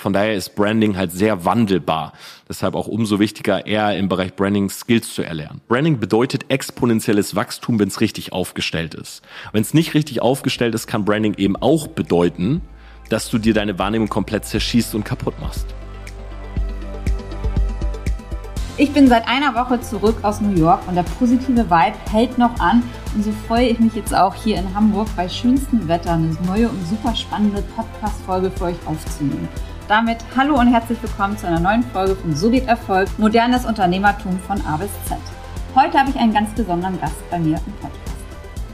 Von daher ist Branding halt sehr wandelbar. Deshalb auch umso wichtiger, eher im Bereich Branding Skills zu erlernen. Branding bedeutet exponentielles Wachstum, wenn es richtig aufgestellt ist. Wenn es nicht richtig aufgestellt ist, kann Branding eben auch bedeuten, dass du dir deine Wahrnehmung komplett zerschießt und kaputt machst. Ich bin seit einer Woche zurück aus New York und der positive Vibe hält noch an. Und so freue ich mich jetzt auch hier in Hamburg bei schönstem Wetter eine neue und super spannende Podcast-Folge für euch aufzunehmen. Damit hallo und herzlich willkommen zu einer neuen Folge von So geht Erfolg, modernes Unternehmertum von A bis Z. Heute habe ich einen ganz besonderen Gast bei mir im Podcast.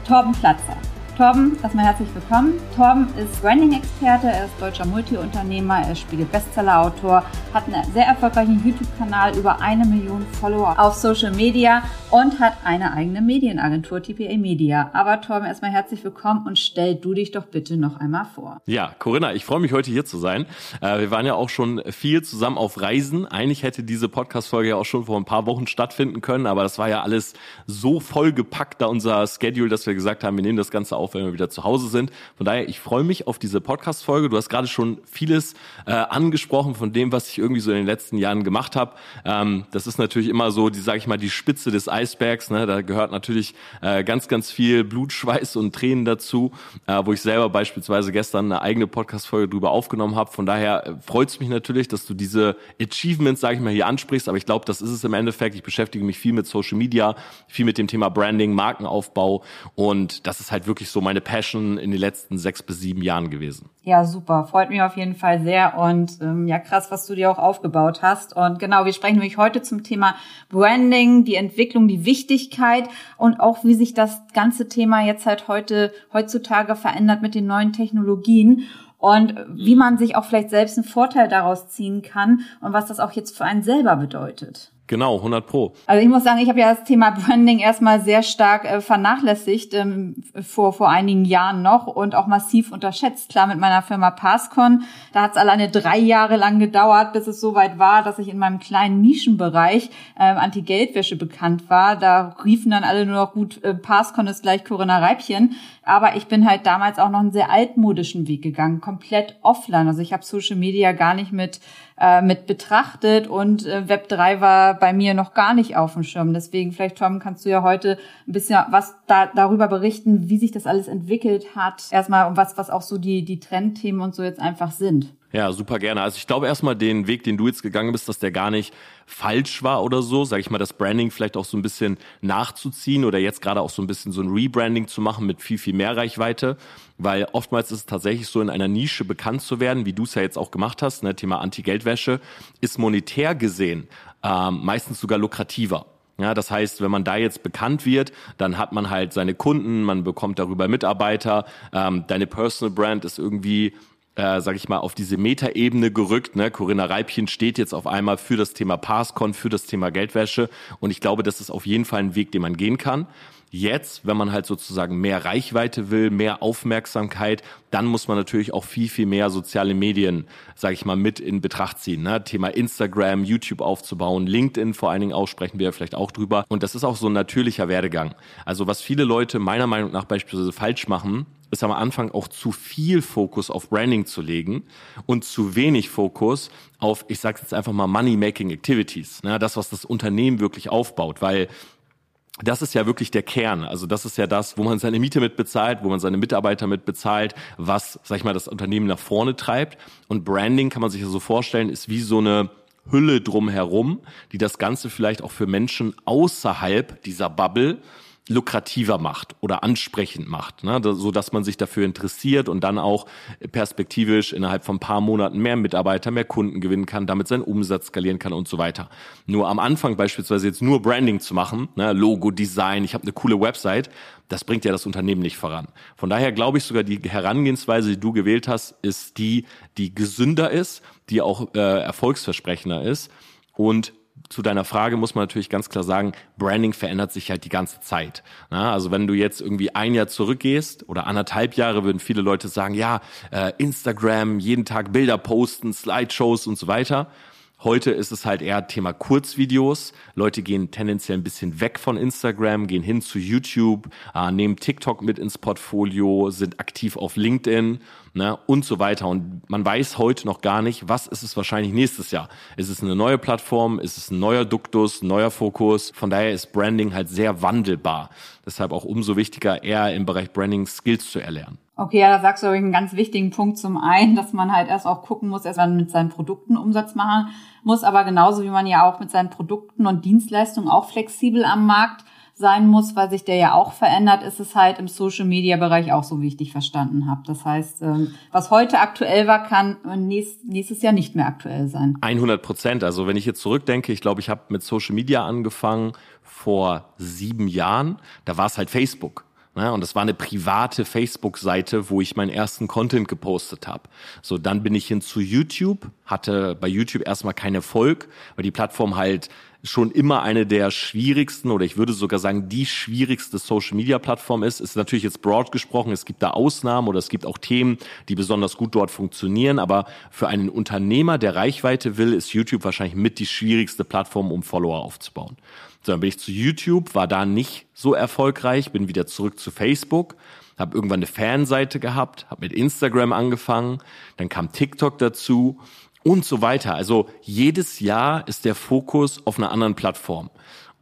Torben Platzer. Torben, erstmal herzlich willkommen. Torben ist Branding-Experte, er ist deutscher Multiunternehmer, er ist Spiegel-Bestseller-Autor, hat einen sehr erfolgreichen YouTube-Kanal, über eine Million Follower auf Social Media und hat eine eigene Medienagentur, TPA Media. Aber Torben, erstmal herzlich willkommen und stell du dich doch bitte noch einmal vor. Ja, Corinna, ich freue mich heute hier zu sein. Äh, wir waren ja auch schon viel zusammen auf Reisen. Eigentlich hätte diese Podcast-Folge ja auch schon vor ein paar Wochen stattfinden können, aber das war ja alles so vollgepackt, da unser Schedule, dass wir gesagt haben, wir nehmen das Ganze auf auf, wenn wir wieder zu Hause sind. Von daher, ich freue mich auf diese Podcast-Folge. Du hast gerade schon vieles äh, angesprochen von dem, was ich irgendwie so in den letzten Jahren gemacht habe. Ähm, das ist natürlich immer so, die sage ich mal, die Spitze des Eisbergs. Ne? Da gehört natürlich äh, ganz, ganz viel Blut, Schweiß und Tränen dazu, äh, wo ich selber beispielsweise gestern eine eigene Podcast-Folge drüber aufgenommen habe. Von daher äh, freut es mich natürlich, dass du diese Achievements, sage ich mal, hier ansprichst. Aber ich glaube, das ist es im Endeffekt. Ich beschäftige mich viel mit Social Media, viel mit dem Thema Branding, Markenaufbau und das ist halt wirklich so so meine Passion in den letzten sechs bis sieben Jahren gewesen. Ja, super. Freut mich auf jeden Fall sehr und ähm, ja, krass, was du dir auch aufgebaut hast. Und genau, wir sprechen nämlich heute zum Thema Branding, die Entwicklung, die Wichtigkeit und auch wie sich das ganze Thema jetzt halt heute, heutzutage verändert mit den neuen Technologien und wie man sich auch vielleicht selbst einen Vorteil daraus ziehen kann und was das auch jetzt für einen selber bedeutet. Genau, 100 Pro. Also ich muss sagen, ich habe ja das Thema Branding erstmal sehr stark äh, vernachlässigt ähm, vor vor einigen Jahren noch und auch massiv unterschätzt. Klar mit meiner Firma Passcon, da hat es alleine drei Jahre lang gedauert, bis es soweit war, dass ich in meinem kleinen Nischenbereich ähm, Anti-Geldwäsche bekannt war. Da riefen dann alle nur noch gut, äh, Passcon ist gleich Corinna Reibchen. Aber ich bin halt damals auch noch einen sehr altmodischen Weg gegangen, komplett offline. Also ich habe Social Media gar nicht mit äh, mit betrachtet und äh, Web 3 war bei mir noch gar nicht auf dem Schirm. Deswegen vielleicht, Tom, kannst du ja heute ein bisschen was da, darüber berichten, wie sich das alles entwickelt hat. Erstmal und was, was auch so die, die Trendthemen und so jetzt einfach sind. Ja, super gerne. Also ich glaube erstmal den Weg, den du jetzt gegangen bist, dass der gar nicht falsch war oder so, sage ich mal, das Branding vielleicht auch so ein bisschen nachzuziehen oder jetzt gerade auch so ein bisschen so ein Rebranding zu machen mit viel, viel mehr Reichweite, weil oftmals ist es tatsächlich so, in einer Nische bekannt zu werden, wie du es ja jetzt auch gemacht hast, ne, Thema Anti-Geldwäsche, ist monetär gesehen ähm, meistens sogar lukrativer. Ja, das heißt, wenn man da jetzt bekannt wird, dann hat man halt seine Kunden, man bekommt darüber Mitarbeiter, ähm, deine Personal Brand ist irgendwie äh, sag ich mal, auf diese Metaebene gerückt. Ne? Corinna Reibchen steht jetzt auf einmal für das Thema Passcon, für das Thema Geldwäsche. Und ich glaube, das ist auf jeden Fall ein Weg, den man gehen kann. Jetzt, wenn man halt sozusagen mehr Reichweite will, mehr Aufmerksamkeit, dann muss man natürlich auch viel, viel mehr soziale Medien, sage ich mal, mit in Betracht ziehen. Ne? Thema Instagram, YouTube aufzubauen, LinkedIn vor allen Dingen auch, sprechen wir vielleicht auch drüber. Und das ist auch so ein natürlicher Werdegang. Also was viele Leute meiner Meinung nach beispielsweise falsch machen, ist am Anfang auch zu viel Fokus auf Branding zu legen und zu wenig Fokus auf, ich sage jetzt einfach mal Money-Making Activities, ne? das, was das Unternehmen wirklich aufbaut, weil das ist ja wirklich der Kern. Also das ist ja das, wo man seine Miete mit bezahlt, wo man seine Mitarbeiter mit bezahlt, was, sag ich mal, das Unternehmen nach vorne treibt. Und Branding kann man sich ja so vorstellen, ist wie so eine Hülle drumherum, die das Ganze vielleicht auch für Menschen außerhalb dieser Bubble lukrativer macht oder ansprechend macht, ne? so dass man sich dafür interessiert und dann auch perspektivisch innerhalb von ein paar Monaten mehr Mitarbeiter, mehr Kunden gewinnen kann, damit seinen Umsatz skalieren kann und so weiter. Nur am Anfang beispielsweise jetzt nur Branding zu machen, ne? Logo, Design, ich habe eine coole Website, das bringt ja das Unternehmen nicht voran. Von daher glaube ich sogar, die Herangehensweise, die du gewählt hast, ist die, die gesünder ist, die auch äh, erfolgsversprechender ist und zu deiner Frage muss man natürlich ganz klar sagen, Branding verändert sich halt die ganze Zeit. Na, also wenn du jetzt irgendwie ein Jahr zurückgehst oder anderthalb Jahre, würden viele Leute sagen, ja, äh, Instagram, jeden Tag Bilder posten, Slideshows und so weiter. Heute ist es halt eher Thema Kurzvideos. Leute gehen tendenziell ein bisschen weg von Instagram, gehen hin zu YouTube, äh, nehmen TikTok mit ins Portfolio, sind aktiv auf LinkedIn ne, und so weiter. Und man weiß heute noch gar nicht, was ist es wahrscheinlich nächstes Jahr. Ist es eine neue Plattform? Ist es ein neuer Duktus, ein neuer Fokus? Von daher ist Branding halt sehr wandelbar. Deshalb auch umso wichtiger, eher im Bereich Branding Skills zu erlernen. Okay, ja, da sagst du einen ganz wichtigen Punkt zum einen, dass man halt erst auch gucken muss, erst mal mit seinen Produkten Umsatz machen muss, aber genauso wie man ja auch mit seinen Produkten und Dienstleistungen auch flexibel am Markt sein muss, weil sich der ja auch verändert, ist es halt im Social Media Bereich auch so wichtig verstanden habe. Das heißt, ähm, was heute aktuell war, kann nächstes Jahr nicht mehr aktuell sein. 100 Prozent. Also wenn ich jetzt zurückdenke, ich glaube, ich habe mit Social Media angefangen vor sieben Jahren. Da war es halt Facebook. Ne? Und das war eine private Facebook-Seite, wo ich meinen ersten Content gepostet habe. So, dann bin ich hin zu YouTube, hatte bei YouTube erstmal keinen Erfolg, weil die Plattform halt schon immer eine der schwierigsten oder ich würde sogar sagen die schwierigste Social Media Plattform ist. Ist natürlich jetzt broad gesprochen, es gibt da Ausnahmen oder es gibt auch Themen, die besonders gut dort funktionieren, aber für einen Unternehmer, der Reichweite will, ist YouTube wahrscheinlich mit die schwierigste Plattform, um Follower aufzubauen. So, dann bin ich zu YouTube, war da nicht so erfolgreich, bin wieder zurück zu Facebook, habe irgendwann eine Fanseite gehabt, habe mit Instagram angefangen, dann kam TikTok dazu und so weiter. Also jedes Jahr ist der Fokus auf einer anderen Plattform.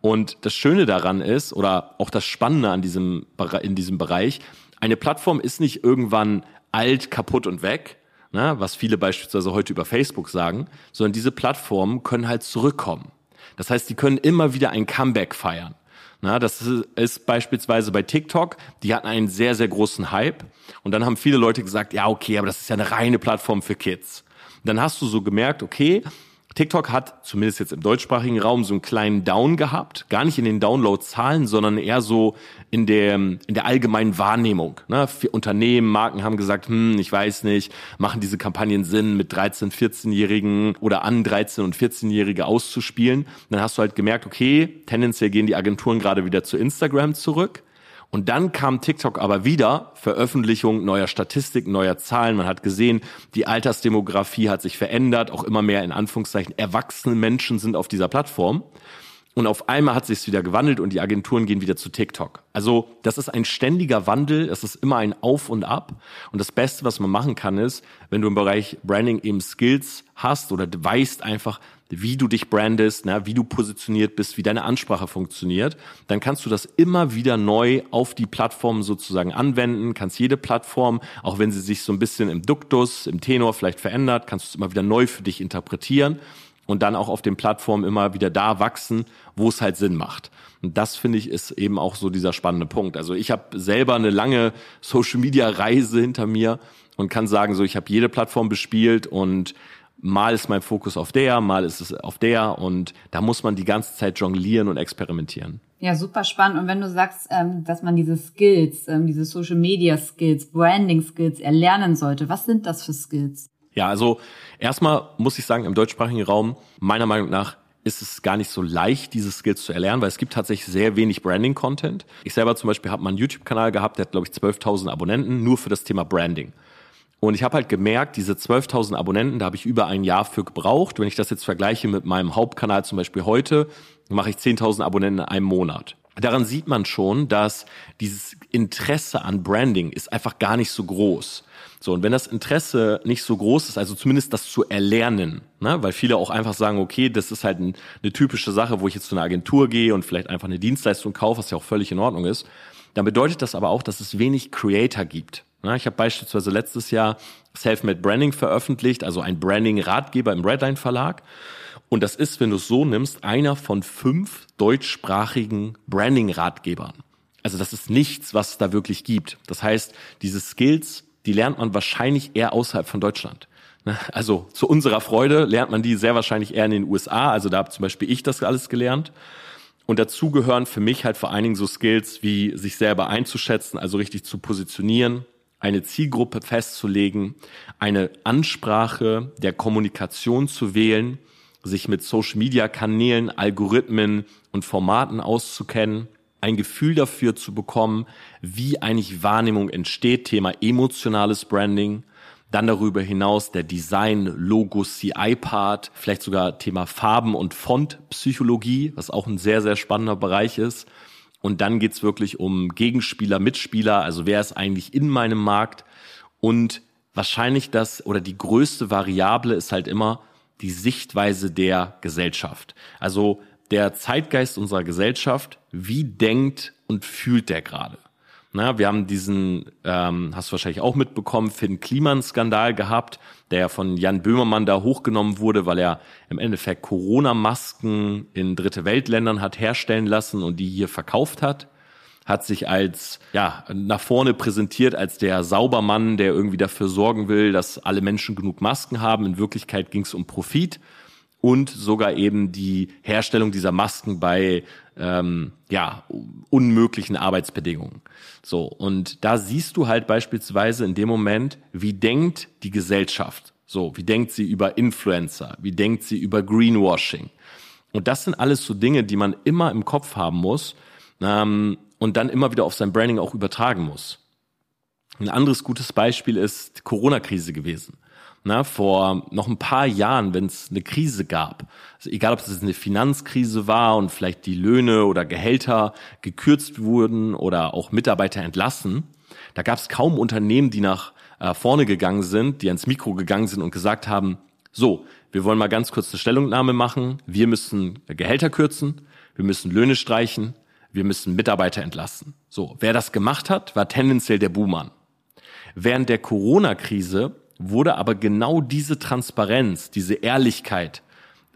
Und das Schöne daran ist, oder auch das Spannende an diesem, in diesem Bereich, eine Plattform ist nicht irgendwann alt, kaputt und weg, ne, was viele beispielsweise heute über Facebook sagen, sondern diese Plattformen können halt zurückkommen. Das heißt, die können immer wieder ein Comeback feiern. Na, das ist beispielsweise bei TikTok, die hatten einen sehr, sehr großen Hype. Und dann haben viele Leute gesagt, ja, okay, aber das ist ja eine reine Plattform für Kids. Und dann hast du so gemerkt, okay, TikTok hat zumindest jetzt im deutschsprachigen Raum so einen kleinen Down gehabt, gar nicht in den Downloadzahlen, sondern eher so in der in der allgemeinen Wahrnehmung. Ne? Für Unternehmen, Marken haben gesagt, hm, ich weiß nicht, machen diese Kampagnen Sinn, mit 13, 14-Jährigen oder an 13 und 14-Jährige auszuspielen? Dann hast du halt gemerkt, okay, tendenziell gehen die Agenturen gerade wieder zu Instagram zurück. Und dann kam TikTok aber wieder, Veröffentlichung neuer Statistiken, neuer Zahlen. Man hat gesehen, die Altersdemografie hat sich verändert, auch immer mehr in Anführungszeichen erwachsene Menschen sind auf dieser Plattform. Und auf einmal hat sich wieder gewandelt und die Agenturen gehen wieder zu TikTok. Also das ist ein ständiger Wandel, es ist immer ein Auf und Ab. Und das Beste, was man machen kann, ist, wenn du im Bereich Branding eben Skills hast oder weißt einfach, wie du dich brandest, na, wie du positioniert bist, wie deine Ansprache funktioniert, dann kannst du das immer wieder neu auf die Plattform sozusagen anwenden, kannst jede Plattform, auch wenn sie sich so ein bisschen im Duktus, im Tenor vielleicht verändert, kannst du es immer wieder neu für dich interpretieren und dann auch auf den Plattformen immer wieder da wachsen, wo es halt Sinn macht. Und das finde ich ist eben auch so dieser spannende Punkt. Also ich habe selber eine lange Social Media Reise hinter mir und kann sagen, so ich habe jede Plattform bespielt und mal ist mein Fokus auf der, mal ist es auf der und da muss man die ganze Zeit jonglieren und experimentieren. Ja, super spannend. Und wenn du sagst, ähm, dass man diese Skills, ähm, diese Social Media Skills, Branding Skills erlernen sollte, was sind das für Skills? Ja, also erstmal muss ich sagen, im deutschsprachigen Raum, meiner Meinung nach, ist es gar nicht so leicht, diese Skills zu erlernen, weil es gibt tatsächlich sehr wenig Branding-Content. Ich selber zum Beispiel habe mal einen YouTube-Kanal gehabt, der hat, glaube ich, 12.000 Abonnenten, nur für das Thema Branding. Und ich habe halt gemerkt, diese 12.000 Abonnenten, da habe ich über ein Jahr für gebraucht. Wenn ich das jetzt vergleiche mit meinem Hauptkanal zum Beispiel heute, mache ich 10.000 Abonnenten in einem Monat. Daran sieht man schon, dass dieses Interesse an Branding ist einfach gar nicht so groß. So, und wenn das Interesse nicht so groß ist, also zumindest das zu erlernen, ne, weil viele auch einfach sagen, okay, das ist halt ein, eine typische Sache, wo ich jetzt zu einer Agentur gehe und vielleicht einfach eine Dienstleistung kaufe, was ja auch völlig in Ordnung ist, dann bedeutet das aber auch, dass es wenig Creator gibt. Ne, ich habe beispielsweise letztes Jahr Selfmade Branding veröffentlicht, also ein Branding-Ratgeber im Redline Verlag. Und das ist, wenn du es so nimmst, einer von fünf deutschsprachigen Branding-Ratgebern. Also das ist nichts, was es da wirklich gibt. Das heißt, diese Skills die lernt man wahrscheinlich eher außerhalb von Deutschland. Ne? Also zu unserer Freude lernt man die sehr wahrscheinlich eher in den USA. Also da habe zum Beispiel ich das alles gelernt. Und dazu gehören für mich halt vor allen Dingen so Skills wie sich selber einzuschätzen, also richtig zu positionieren, eine Zielgruppe festzulegen, eine Ansprache der Kommunikation zu wählen, sich mit Social-Media-Kanälen, Algorithmen und Formaten auszukennen ein Gefühl dafür zu bekommen, wie eigentlich Wahrnehmung entsteht, Thema emotionales Branding. Dann darüber hinaus der Design, Logo, CI-Part, vielleicht sogar Thema Farben und Fontpsychologie, was auch ein sehr, sehr spannender Bereich ist. Und dann geht's wirklich um Gegenspieler, Mitspieler, also wer ist eigentlich in meinem Markt. Und wahrscheinlich das oder die größte Variable ist halt immer die Sichtweise der Gesellschaft. Also der Zeitgeist unserer Gesellschaft, wie denkt und fühlt der gerade? Na, wir haben diesen, ähm, hast du wahrscheinlich auch mitbekommen, Finn Kliman-Skandal gehabt, der ja von Jan Böhmermann da hochgenommen wurde, weil er im Endeffekt Corona-Masken in dritte Weltländern hat herstellen lassen und die hier verkauft hat hat sich als ja nach vorne präsentiert als der Saubermann, der irgendwie dafür sorgen will, dass alle Menschen genug Masken haben. In Wirklichkeit ging es um Profit und sogar eben die Herstellung dieser Masken bei ähm, ja unmöglichen Arbeitsbedingungen. So und da siehst du halt beispielsweise in dem Moment, wie denkt die Gesellschaft. So, wie denkt sie über Influencer? Wie denkt sie über Greenwashing? Und das sind alles so Dinge, die man immer im Kopf haben muss. Ähm, und dann immer wieder auf sein Branding auch übertragen muss. Ein anderes gutes Beispiel ist Corona-Krise gewesen. Na, vor noch ein paar Jahren, wenn es eine Krise gab, also egal ob es eine Finanzkrise war und vielleicht die Löhne oder Gehälter gekürzt wurden oder auch Mitarbeiter entlassen, da gab es kaum Unternehmen, die nach äh, vorne gegangen sind, die ans Mikro gegangen sind und gesagt haben, so, wir wollen mal ganz kurz eine Stellungnahme machen, wir müssen Gehälter kürzen, wir müssen Löhne streichen, wir müssen Mitarbeiter entlassen. So, wer das gemacht hat, war tendenziell der Buhmann. Während der Corona-Krise wurde aber genau diese Transparenz, diese Ehrlichkeit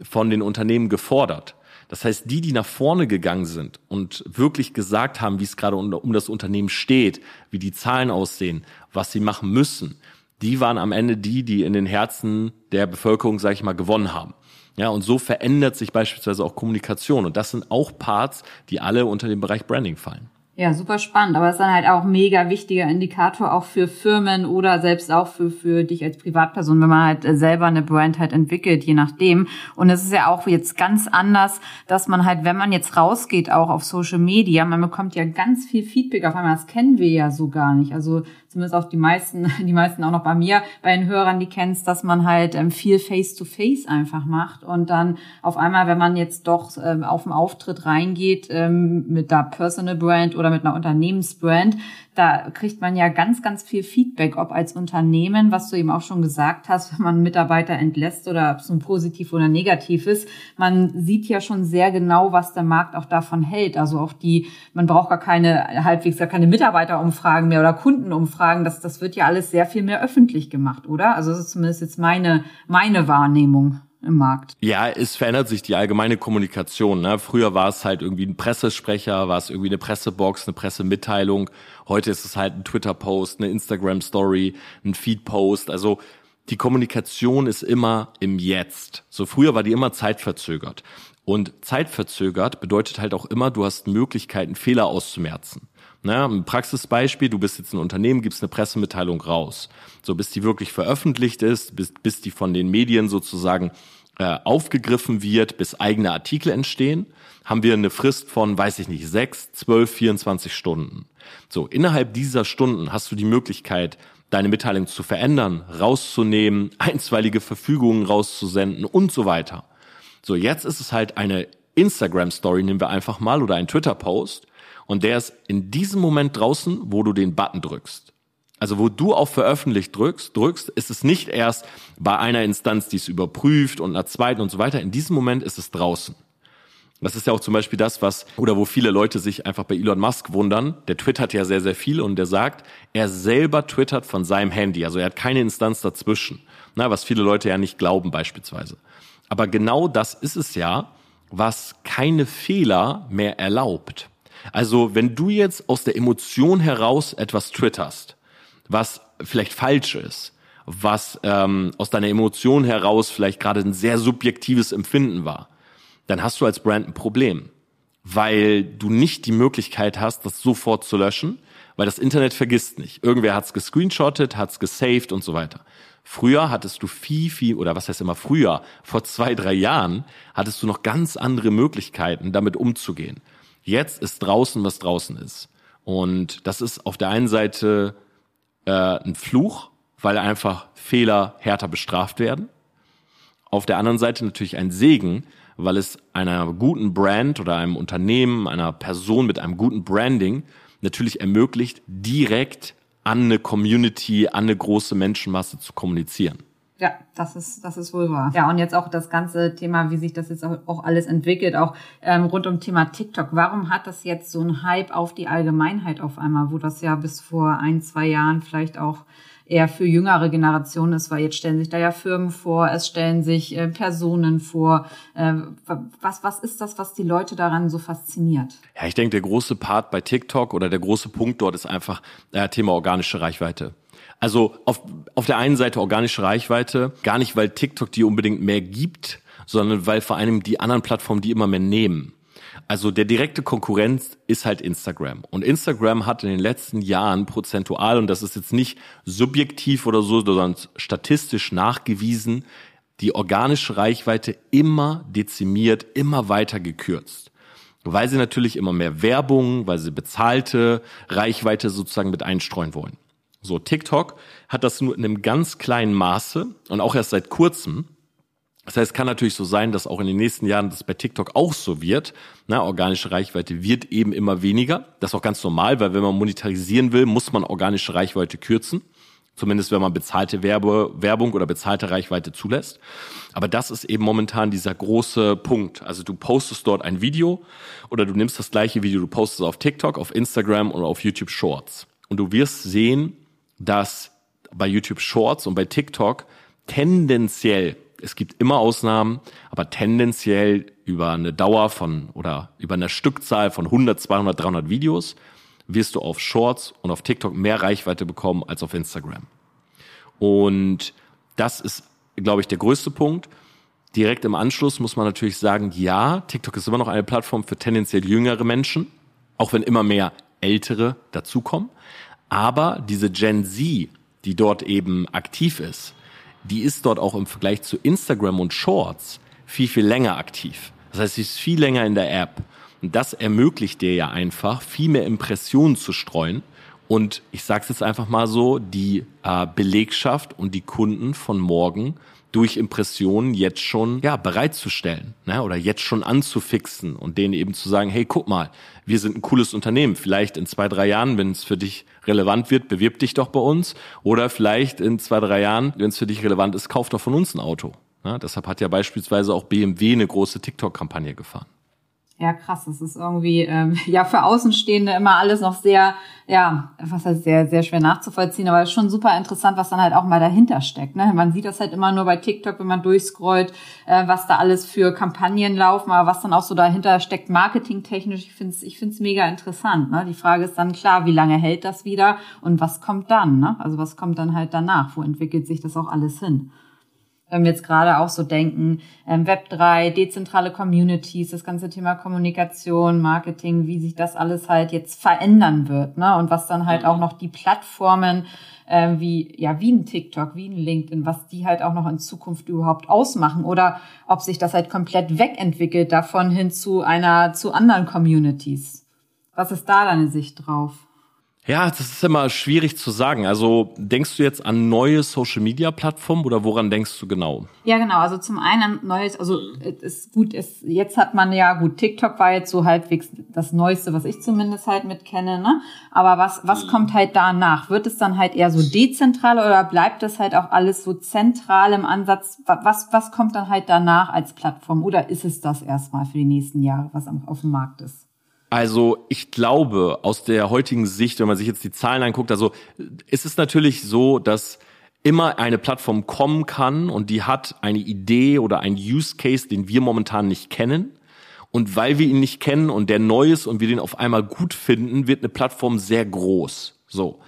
von den Unternehmen gefordert. Das heißt, die, die nach vorne gegangen sind und wirklich gesagt haben, wie es gerade um das Unternehmen steht, wie die Zahlen aussehen, was sie machen müssen, die waren am Ende die, die in den Herzen der Bevölkerung, sage ich mal, gewonnen haben. Ja, und so verändert sich beispielsweise auch Kommunikation. Und das sind auch Parts, die alle unter den Bereich Branding fallen. Ja, super spannend. Aber es ist dann halt auch mega wichtiger Indikator auch für Firmen oder selbst auch für, für dich als Privatperson, wenn man halt selber eine Brand halt entwickelt, je nachdem. Und es ist ja auch jetzt ganz anders, dass man halt, wenn man jetzt rausgeht, auch auf Social Media, man bekommt ja ganz viel Feedback auf einmal. Das kennen wir ja so gar nicht. Also zumindest auch die meisten, die meisten auch noch bei mir, bei den Hörern, die kennst, dass man halt ähm, viel Face-to-Face -face einfach macht und dann auf einmal, wenn man jetzt doch ähm, auf den Auftritt reingeht ähm, mit der Personal Brand oder mit einer Unternehmensbrand, da kriegt man ja ganz, ganz viel Feedback, ob als Unternehmen, was du eben auch schon gesagt hast, wenn man Mitarbeiter entlässt oder ob es nun positiv oder negativ ist. Man sieht ja schon sehr genau, was der Markt auch davon hält. Also auch die, man braucht gar keine, halbwegs gar keine Mitarbeiterumfragen mehr oder Kundenumfragen. Das, das wird ja alles sehr viel mehr öffentlich gemacht, oder? Also das ist zumindest jetzt meine, meine Wahrnehmung im Markt. Ja, es verändert sich die allgemeine Kommunikation. Ne? Früher war es halt irgendwie ein Pressesprecher, war es irgendwie eine Pressebox, eine Pressemitteilung. Heute ist es halt ein Twitter-Post, eine Instagram-Story, ein Feed-Post. Also die Kommunikation ist immer im Jetzt. So früher war die immer zeitverzögert. Und zeitverzögert bedeutet halt auch immer, du hast Möglichkeiten, Fehler auszumerzen. Na, ein Praxisbeispiel, du bist jetzt ein Unternehmen, gibst eine Pressemitteilung raus. So, bis die wirklich veröffentlicht ist, bis, bis die von den Medien sozusagen äh, aufgegriffen wird, bis eigene Artikel entstehen, haben wir eine Frist von, weiß ich nicht, sechs, zwölf, 24 Stunden. So, innerhalb dieser Stunden hast du die Möglichkeit, deine Mitteilung zu verändern, rauszunehmen, einstweilige Verfügungen rauszusenden und so weiter. So, jetzt ist es halt eine Instagram-Story, nehmen wir einfach mal, oder ein Twitter-Post. Und der ist in diesem Moment draußen, wo du den Button drückst. Also wo du auf veröffentlicht drückst, drückst, ist es nicht erst bei einer Instanz, die es überprüft und einer zweiten und so weiter. In diesem Moment ist es draußen. Das ist ja auch zum Beispiel das, was, oder wo viele Leute sich einfach bei Elon Musk wundern. Der twittert ja sehr, sehr viel und der sagt, er selber twittert von seinem Handy. Also er hat keine Instanz dazwischen. Na, was viele Leute ja nicht glauben beispielsweise. Aber genau das ist es ja, was keine Fehler mehr erlaubt. Also wenn du jetzt aus der Emotion heraus etwas twitterst, was vielleicht falsch ist, was ähm, aus deiner Emotion heraus vielleicht gerade ein sehr subjektives Empfinden war, dann hast du als Brand ein Problem, weil du nicht die Möglichkeit hast, das sofort zu löschen, weil das Internet vergisst nicht. Irgendwer hat's gescreenshottet, hat's gesaved und so weiter. Früher hattest du viel, viel, oder was heißt immer früher, vor zwei, drei Jahren hattest du noch ganz andere Möglichkeiten, damit umzugehen. Jetzt ist draußen, was draußen ist. Und das ist auf der einen Seite äh, ein Fluch, weil einfach Fehler härter bestraft werden. Auf der anderen Seite natürlich ein Segen, weil es einer guten Brand oder einem Unternehmen, einer Person mit einem guten Branding natürlich ermöglicht, direkt an eine Community, an eine große Menschenmasse zu kommunizieren. Ja, das ist, das ist wohl wahr. Ja, und jetzt auch das ganze Thema, wie sich das jetzt auch alles entwickelt, auch ähm, rund um Thema TikTok. Warum hat das jetzt so einen Hype auf die Allgemeinheit auf einmal, wo das ja bis vor ein, zwei Jahren vielleicht auch eher für jüngere Generationen ist, weil jetzt stellen sich da ja Firmen vor, es stellen sich äh, Personen vor. Äh, was, was ist das, was die Leute daran so fasziniert? Ja, ich denke, der große Part bei TikTok oder der große Punkt dort ist einfach äh, Thema organische Reichweite. Also auf, auf der einen Seite organische Reichweite, gar nicht, weil TikTok die unbedingt mehr gibt, sondern weil vor allem die anderen Plattformen die immer mehr nehmen. Also der direkte Konkurrenz ist halt Instagram. Und Instagram hat in den letzten Jahren prozentual, und das ist jetzt nicht subjektiv oder so, sondern statistisch nachgewiesen, die organische Reichweite immer dezimiert, immer weiter gekürzt. Weil sie natürlich immer mehr Werbung, weil sie bezahlte Reichweite sozusagen mit einstreuen wollen. So, TikTok hat das nur in einem ganz kleinen Maße und auch erst seit kurzem. Das heißt, es kann natürlich so sein, dass auch in den nächsten Jahren das bei TikTok auch so wird. Na, organische Reichweite wird eben immer weniger. Das ist auch ganz normal, weil wenn man monetarisieren will, muss man organische Reichweite kürzen. Zumindest wenn man bezahlte Werbe, Werbung oder bezahlte Reichweite zulässt. Aber das ist eben momentan dieser große Punkt. Also du postest dort ein Video oder du nimmst das gleiche Video, du postest auf TikTok, auf Instagram oder auf YouTube Shorts. Und du wirst sehen, dass bei YouTube Shorts und bei TikTok tendenziell es gibt immer Ausnahmen, aber tendenziell über eine Dauer von oder über eine Stückzahl von 100, 200, 300 Videos wirst du auf Shorts und auf TikTok mehr Reichweite bekommen als auf Instagram. Und das ist, glaube ich, der größte Punkt. Direkt im Anschluss muss man natürlich sagen, ja, TikTok ist immer noch eine Plattform für tendenziell jüngere Menschen, auch wenn immer mehr ältere dazukommen. Aber diese Gen Z, die dort eben aktiv ist, die ist dort auch im Vergleich zu Instagram und Shorts viel, viel länger aktiv. Das heißt, sie ist viel länger in der App. Und das ermöglicht dir ja einfach, viel mehr Impressionen zu streuen. Und ich sage es jetzt einfach mal so, die äh, Belegschaft und die Kunden von morgen durch Impressionen jetzt schon ja bereitzustellen ne? oder jetzt schon anzufixen und denen eben zu sagen, hey, guck mal, wir sind ein cooles Unternehmen. Vielleicht in zwei, drei Jahren, wenn es für dich relevant wird, bewirb dich doch bei uns. Oder vielleicht in zwei, drei Jahren, wenn es für dich relevant ist, kauf doch von uns ein Auto. Ne? Deshalb hat ja beispielsweise auch BMW eine große TikTok-Kampagne gefahren. Ja, krass. Das ist irgendwie ähm, ja für Außenstehende immer alles noch sehr, ja, was heißt sehr, sehr schwer nachzuvollziehen, aber schon super interessant, was dann halt auch mal dahinter steckt. Ne? Man sieht das halt immer nur bei TikTok, wenn man durchscrollt, äh, was da alles für Kampagnen laufen, aber was dann auch so dahinter steckt, marketingtechnisch. Ich finde es ich find's mega interessant. Ne? Die Frage ist dann klar, wie lange hält das wieder und was kommt dann? Ne? Also was kommt dann halt danach? Wo entwickelt sich das auch alles hin? Wenn wir jetzt gerade auch so denken, ähm, Web 3, dezentrale Communities, das ganze Thema Kommunikation, Marketing, wie sich das alles halt jetzt verändern wird, ne? Und was dann halt mhm. auch noch die Plattformen äh, wie ja wie ein TikTok, wie ein LinkedIn, was die halt auch noch in Zukunft überhaupt ausmachen oder ob sich das halt komplett wegentwickelt davon hin zu einer zu anderen Communities. Was ist da deine Sicht drauf? Ja, das ist immer schwierig zu sagen. Also denkst du jetzt an neue Social Media Plattformen oder woran denkst du genau? Ja, genau. Also zum einen neues, also ist gut, ist, jetzt hat man ja gut, TikTok war jetzt so halbwegs das Neueste, was ich zumindest halt mit kenne, ne? Aber was, was mhm. kommt halt danach? Wird es dann halt eher so dezentral oder bleibt das halt auch alles so zentral im Ansatz? Was, was kommt dann halt danach als Plattform? Oder ist es das erstmal für die nächsten Jahre, was auf dem Markt ist? Also ich glaube, aus der heutigen Sicht, wenn man sich jetzt die Zahlen anguckt, also ist es natürlich so, dass immer eine Plattform kommen kann und die hat eine Idee oder ein Use Case, den wir momentan nicht kennen. Und weil wir ihn nicht kennen und der neu ist und wir den auf einmal gut finden, wird eine Plattform sehr groß. So.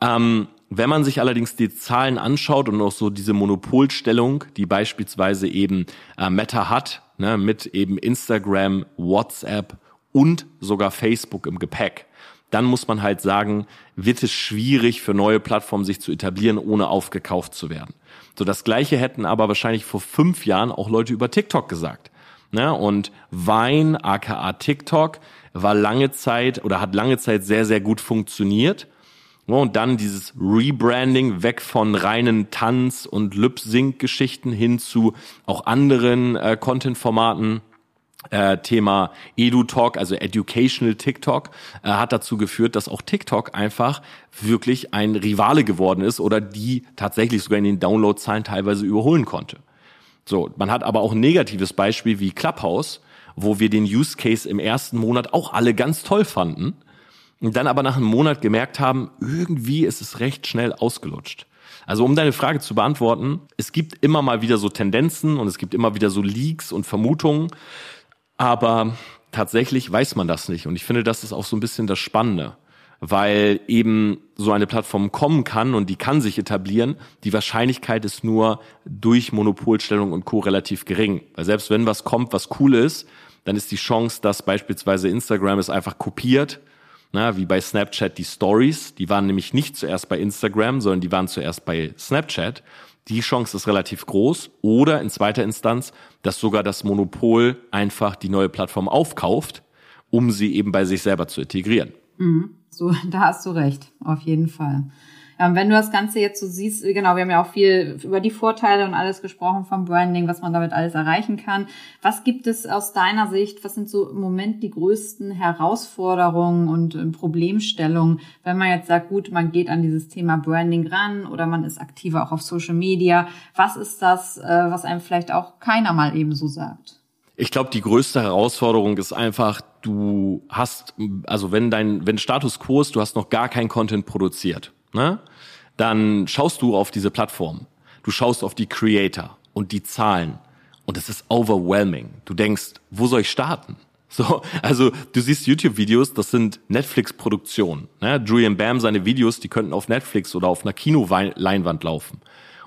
Ähm, wenn man sich allerdings die Zahlen anschaut und auch so diese Monopolstellung, die beispielsweise eben äh, Meta hat, ne, mit eben Instagram, WhatsApp und sogar Facebook im Gepäck, dann muss man halt sagen, wird es schwierig für neue Plattformen sich zu etablieren, ohne aufgekauft zu werden. So das Gleiche hätten aber wahrscheinlich vor fünf Jahren auch Leute über TikTok gesagt. Ne? Und Vine, aka TikTok, war lange Zeit oder hat lange Zeit sehr, sehr gut funktioniert. Und dann dieses Rebranding weg von reinen Tanz- und Lip-Sync-Geschichten hin zu auch anderen äh, Content-Formaten. Äh, Thema EduTalk, also Educational TikTok, äh, hat dazu geführt, dass auch TikTok einfach wirklich ein Rivale geworden ist oder die tatsächlich sogar in den Downloadzahlen teilweise überholen konnte. So, man hat aber auch ein negatives Beispiel wie Clubhouse, wo wir den Use Case im ersten Monat auch alle ganz toll fanden und dann aber nach einem Monat gemerkt haben, irgendwie ist es recht schnell ausgelutscht. Also um deine Frage zu beantworten, es gibt immer mal wieder so Tendenzen und es gibt immer wieder so Leaks und Vermutungen, aber tatsächlich weiß man das nicht und ich finde, das ist auch so ein bisschen das Spannende weil eben so eine Plattform kommen kann und die kann sich etablieren. Die Wahrscheinlichkeit ist nur durch Monopolstellung und Co. relativ gering. Weil selbst wenn was kommt, was cool ist, dann ist die Chance, dass beispielsweise Instagram es einfach kopiert, na, wie bei Snapchat die Stories, die waren nämlich nicht zuerst bei Instagram, sondern die waren zuerst bei Snapchat. Die Chance ist relativ groß. Oder in zweiter Instanz, dass sogar das Monopol einfach die neue Plattform aufkauft, um sie eben bei sich selber zu integrieren. Mhm. So, da hast du recht, auf jeden Fall. Und wenn du das Ganze jetzt so siehst, genau, wir haben ja auch viel über die Vorteile und alles gesprochen vom Branding, was man damit alles erreichen kann. Was gibt es aus deiner Sicht, was sind so im Moment die größten Herausforderungen und äh, Problemstellungen, wenn man jetzt sagt, gut, man geht an dieses Thema Branding ran oder man ist aktiver auch auf Social Media. Was ist das, äh, was einem vielleicht auch keiner mal eben so sagt? Ich glaube, die größte Herausforderung ist einfach, du hast, also wenn dein, wenn Status quo ist, du hast noch gar kein Content produziert, ne? Dann schaust du auf diese Plattform. Du schaust auf die Creator und die Zahlen. Und es ist overwhelming. Du denkst, wo soll ich starten? So, also du siehst YouTube-Videos, das sind Netflix-Produktionen. Ne? Julian Bam, seine Videos, die könnten auf Netflix oder auf einer Kinoleinwand laufen.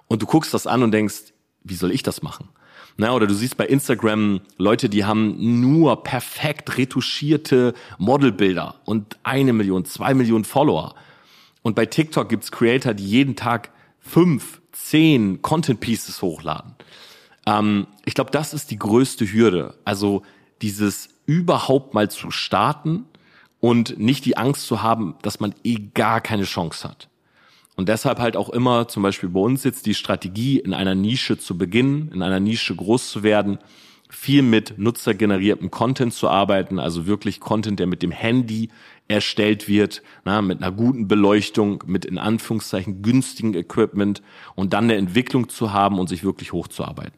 Und du guckst das an und denkst, wie soll ich das machen? Na, oder du siehst bei Instagram Leute, die haben nur perfekt retuschierte Modelbilder und eine Million, zwei Millionen Follower. Und bei TikTok gibt's Creator, die jeden Tag fünf, zehn Content Pieces hochladen. Ähm, ich glaube, das ist die größte Hürde. Also dieses überhaupt mal zu starten und nicht die Angst zu haben, dass man eh gar keine Chance hat. Und deshalb halt auch immer zum Beispiel bei uns jetzt die Strategie, in einer Nische zu beginnen, in einer Nische groß zu werden, viel mit nutzergeneriertem Content zu arbeiten, also wirklich Content, der mit dem Handy erstellt wird, na, mit einer guten Beleuchtung, mit in Anführungszeichen günstigen Equipment und dann eine Entwicklung zu haben und sich wirklich hochzuarbeiten.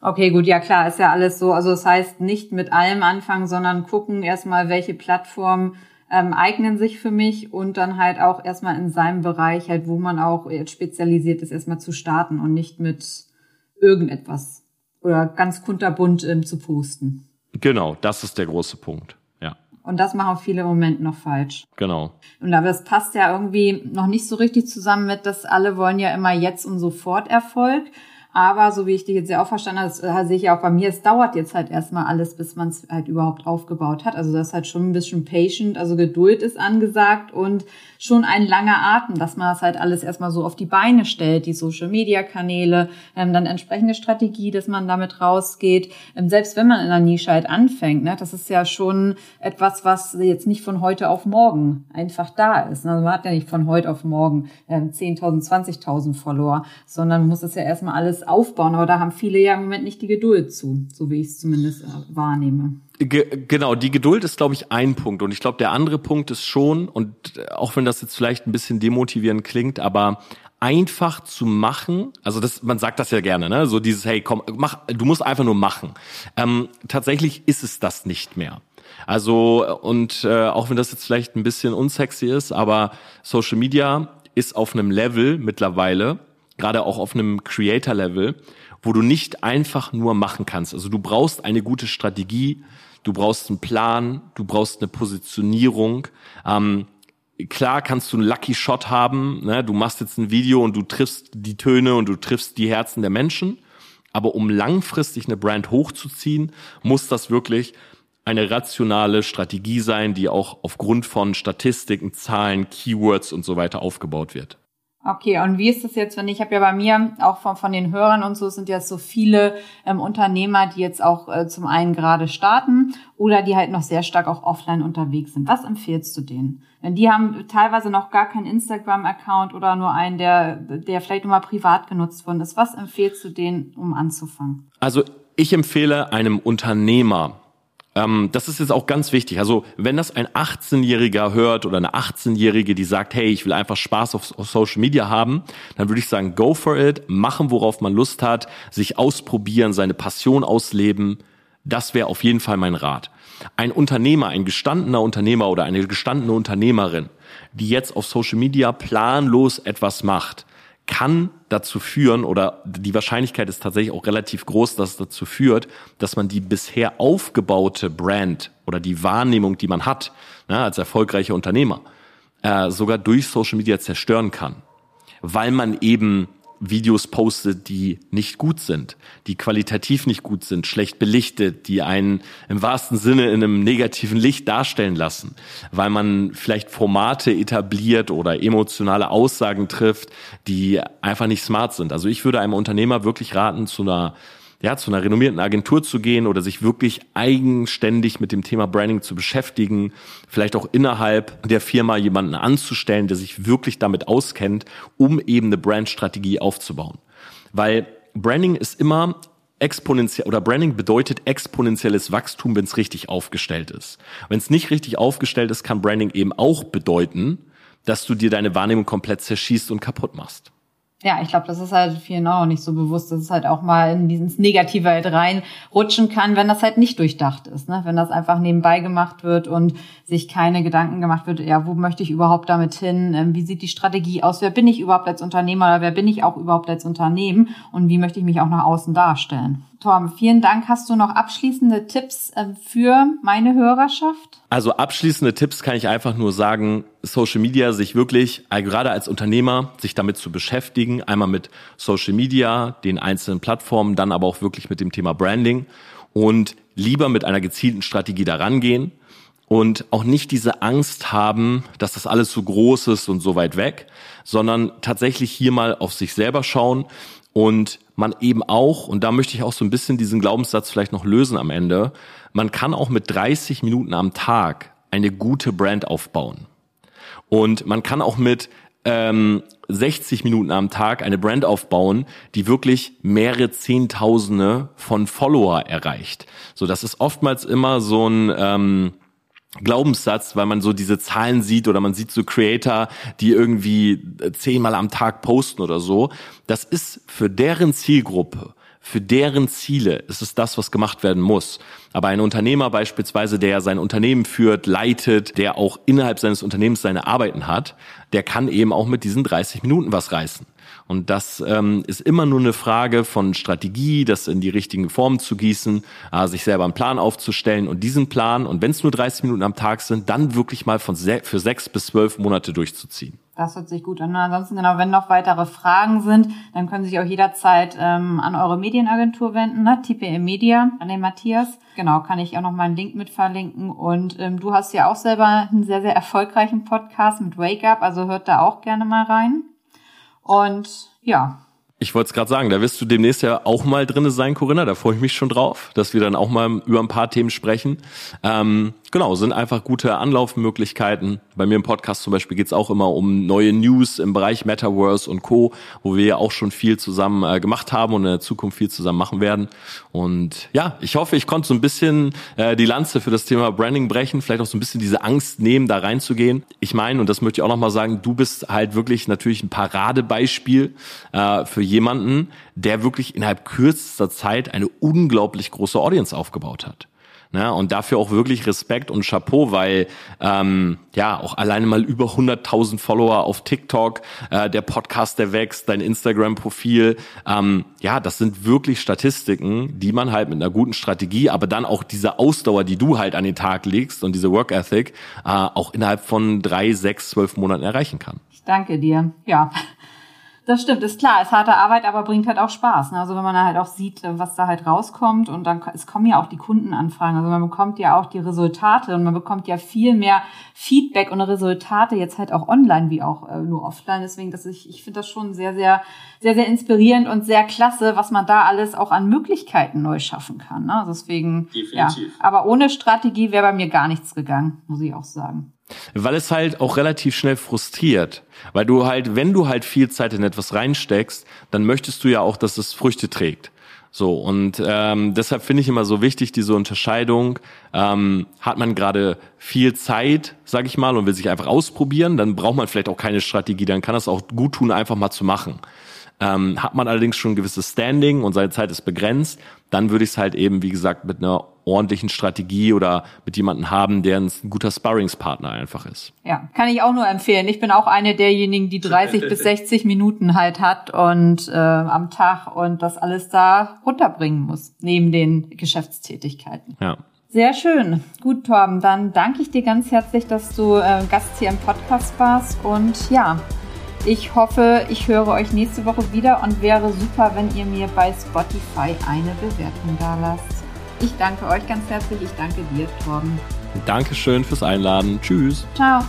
Okay, gut, ja klar, ist ja alles so. Also das heißt, nicht mit allem anfangen, sondern gucken erstmal, welche Plattform ähm, eignen sich für mich und dann halt auch erstmal in seinem Bereich, halt, wo man auch jetzt spezialisiert ist, erstmal zu starten und nicht mit irgendetwas oder ganz kunterbunt ähm, zu posten. Genau, das ist der große Punkt. Ja. Und das machen viele im Moment noch falsch. Genau. Und aber es passt ja irgendwie noch nicht so richtig zusammen mit, dass alle wollen ja immer jetzt und sofort Erfolg. Aber so wie ich dich jetzt ja auch verstanden habe, äh, sehe ich ja auch bei mir, es dauert jetzt halt erstmal alles, bis man es halt überhaupt aufgebaut hat. Also das ist halt schon ein bisschen patient, also Geduld ist angesagt und schon ein langer Atem, dass man das halt alles erstmal so auf die Beine stellt, die Social-Media-Kanäle, ähm, dann entsprechende Strategie, dass man damit rausgeht. Ähm, selbst wenn man in der Nische halt anfängt, ne, das ist ja schon etwas, was jetzt nicht von heute auf morgen einfach da ist. Also man hat ja nicht von heute auf morgen ähm, 10.000, 20.000 Follower, sondern muss das ja erstmal alles aufbauen. Aber da haben viele ja im Moment nicht die Geduld zu, so wie ich es zumindest äh, wahrnehme. Ge genau, die Geduld ist, glaube ich, ein Punkt. Und ich glaube, der andere Punkt ist schon, und auch wenn das jetzt vielleicht ein bisschen demotivierend klingt, aber einfach zu machen, also das, man sagt das ja gerne, ne? So dieses, hey, komm, mach, du musst einfach nur machen. Ähm, tatsächlich ist es das nicht mehr. Also, und äh, auch wenn das jetzt vielleicht ein bisschen unsexy ist, aber Social Media ist auf einem Level mittlerweile, gerade auch auf einem Creator-Level, wo du nicht einfach nur machen kannst. Also du brauchst eine gute Strategie, du brauchst einen Plan, du brauchst eine Positionierung. Ähm, klar kannst du einen Lucky Shot haben, ne? du machst jetzt ein Video und du triffst die Töne und du triffst die Herzen der Menschen. Aber um langfristig eine Brand hochzuziehen, muss das wirklich eine rationale Strategie sein, die auch aufgrund von Statistiken, Zahlen, Keywords und so weiter aufgebaut wird. Okay, und wie ist das jetzt, wenn ich habe ja bei mir auch von, von den Hörern und so sind jetzt so viele ähm, Unternehmer, die jetzt auch äh, zum einen gerade starten oder die halt noch sehr stark auch offline unterwegs sind. Was empfiehlst du denen? Wenn die haben teilweise noch gar keinen Instagram-Account oder nur einen, der, der vielleicht nur mal privat genutzt worden ist. Was empfiehlst du denen, um anzufangen? Also ich empfehle einem Unternehmer, ähm, das ist jetzt auch ganz wichtig. Also wenn das ein 18-Jähriger hört oder eine 18-Jährige, die sagt, hey, ich will einfach Spaß auf, auf, Social Media haben, dann würde ich sagen, go for it, machen, worauf man Lust hat, sich ausprobieren, seine Passion ausleben. Das wäre auf jeden Fall mein Rat. Ein Unternehmer, ein gestandener Unternehmer oder eine gestandene Unternehmerin, die jetzt auf Social Media planlos etwas macht, kann dazu führen oder die Wahrscheinlichkeit ist tatsächlich auch relativ groß, dass es dazu führt, dass man die bisher aufgebaute Brand oder die Wahrnehmung, die man hat ne, als erfolgreicher Unternehmer, äh, sogar durch Social Media zerstören kann, weil man eben Videos postet, die nicht gut sind, die qualitativ nicht gut sind, schlecht belichtet, die einen im wahrsten Sinne in einem negativen Licht darstellen lassen, weil man vielleicht Formate etabliert oder emotionale Aussagen trifft, die einfach nicht smart sind. Also ich würde einem Unternehmer wirklich raten, zu einer ja, zu einer renommierten Agentur zu gehen oder sich wirklich eigenständig mit dem Thema Branding zu beschäftigen, vielleicht auch innerhalb der Firma jemanden anzustellen, der sich wirklich damit auskennt, um eben eine Brandstrategie aufzubauen. Weil Branding ist immer exponentiell oder Branding bedeutet exponentielles Wachstum, wenn es richtig aufgestellt ist. Wenn es nicht richtig aufgestellt ist, kann Branding eben auch bedeuten, dass du dir deine Wahrnehmung komplett zerschießt und kaputt machst. Ja, ich glaube, das ist halt vielen auch nicht so bewusst, dass es halt auch mal in dieses Negative halt reinrutschen kann, wenn das halt nicht durchdacht ist, ne? Wenn das einfach nebenbei gemacht wird und sich keine Gedanken gemacht wird, ja, wo möchte ich überhaupt damit hin? Ähm, wie sieht die Strategie aus? Wer bin ich überhaupt als Unternehmer oder wer bin ich auch überhaupt als Unternehmen? Und wie möchte ich mich auch nach außen darstellen? Torben, vielen Dank. Hast du noch abschließende Tipps äh, für meine Hörerschaft? Also abschließende Tipps kann ich einfach nur sagen, Social Media sich wirklich, äh, gerade als Unternehmer, sich damit zu beschäftigen. Einmal mit Social Media, den einzelnen Plattformen, dann aber auch wirklich mit dem Thema Branding und lieber mit einer gezielten Strategie daran gehen und auch nicht diese Angst haben, dass das alles so groß ist und so weit weg, sondern tatsächlich hier mal auf sich selber schauen und man eben auch, und da möchte ich auch so ein bisschen diesen Glaubenssatz vielleicht noch lösen am Ende, man kann auch mit 30 Minuten am Tag eine gute Brand aufbauen. Und man kann auch mit ähm, 60 Minuten am Tag eine Brand aufbauen, die wirklich mehrere Zehntausende von Follower erreicht. So, das ist oftmals immer so ein ähm, Glaubenssatz, weil man so diese Zahlen sieht oder man sieht so Creator, die irgendwie zehnmal am Tag posten oder so. Das ist für deren Zielgruppe, für deren Ziele ist es das, was gemacht werden muss. Aber ein Unternehmer beispielsweise, der sein Unternehmen führt, leitet, der auch innerhalb seines Unternehmens seine Arbeiten hat, der kann eben auch mit diesen 30 Minuten was reißen. Und das ähm, ist immer nur eine Frage von Strategie, das in die richtigen Formen zu gießen, äh, sich selber einen Plan aufzustellen und diesen Plan, und wenn es nur 30 Minuten am Tag sind, dann wirklich mal von se für sechs bis zwölf Monate durchzuziehen. Das hört sich gut an. Ansonsten genau, wenn noch weitere Fragen sind, dann können Sie sich auch jederzeit ähm, an eure Medienagentur wenden, ne? TPM Media, an den Matthias. Genau, kann ich auch noch mal einen Link mit verlinken. Und ähm, du hast ja auch selber einen sehr, sehr erfolgreichen Podcast mit Wake Up, also hört da auch gerne mal rein. Und ja, ich wollte es gerade sagen, da wirst du demnächst ja auch mal drinne sein, Corinna. Da freue ich mich schon drauf, dass wir dann auch mal über ein paar Themen sprechen. Ähm, genau, sind einfach gute Anlaufmöglichkeiten. Bei mir im Podcast zum Beispiel geht's auch immer um neue News im Bereich Metaverse und Co., wo wir ja auch schon viel zusammen äh, gemacht haben und in der Zukunft viel zusammen machen werden. Und ja, ich hoffe, ich konnte so ein bisschen äh, die Lanze für das Thema Branding brechen, vielleicht auch so ein bisschen diese Angst nehmen, da reinzugehen. Ich meine, und das möchte ich auch nochmal sagen, du bist halt wirklich natürlich ein Paradebeispiel äh, für jemanden, der wirklich innerhalb kürzester Zeit eine unglaublich große Audience aufgebaut hat. Ne? Und dafür auch wirklich Respekt und Chapeau, weil ähm, ja auch alleine mal über 100.000 Follower auf TikTok, äh, der Podcast, der wächst, dein Instagram-Profil, ähm, ja, das sind wirklich Statistiken, die man halt mit einer guten Strategie, aber dann auch diese Ausdauer, die du halt an den Tag legst und diese Work Ethic, äh, auch innerhalb von drei, sechs, zwölf Monaten erreichen kann. Ich danke dir. Ja. Das stimmt, ist klar, ist harte Arbeit, aber bringt halt auch Spaß. Ne? Also wenn man halt auch sieht, was da halt rauskommt und dann es kommen ja auch die Kundenanfragen. Also man bekommt ja auch die Resultate und man bekommt ja viel mehr Feedback und Resultate jetzt halt auch online wie auch äh, nur offline. Deswegen, dass ich, ich finde das schon sehr, sehr, sehr, sehr inspirierend und sehr klasse, was man da alles auch an Möglichkeiten neu schaffen kann. Ne? Deswegen, Definitiv. ja. Aber ohne Strategie wäre bei mir gar nichts gegangen, muss ich auch sagen. Weil es halt auch relativ schnell frustriert. Weil du halt, wenn du halt viel Zeit in etwas reinsteckst, dann möchtest du ja auch, dass es Früchte trägt. So, und ähm, deshalb finde ich immer so wichtig, diese Unterscheidung. Ähm, hat man gerade viel Zeit, sag ich mal, und will sich einfach ausprobieren, dann braucht man vielleicht auch keine Strategie, dann kann das auch gut tun, einfach mal zu machen. Ähm, hat man allerdings schon ein gewisses Standing und seine Zeit ist begrenzt, dann würde ich es halt eben, wie gesagt, mit einer ordentlichen Strategie oder mit jemandem haben, der ein guter Sparringspartner einfach ist. Ja, kann ich auch nur empfehlen. Ich bin auch eine derjenigen, die 30 bis 60 Minuten halt hat und äh, am Tag und das alles da runterbringen muss, neben den Geschäftstätigkeiten. Ja. Sehr schön. Gut, Torben, dann danke ich dir ganz herzlich, dass du äh, Gast hier im Podcast warst und ja, ich hoffe, ich höre euch nächste Woche wieder und wäre super, wenn ihr mir bei Spotify eine Bewertung da lasst. Ich danke euch ganz herzlich. Ich danke dir, Torben. Dankeschön fürs Einladen. Tschüss. Ciao.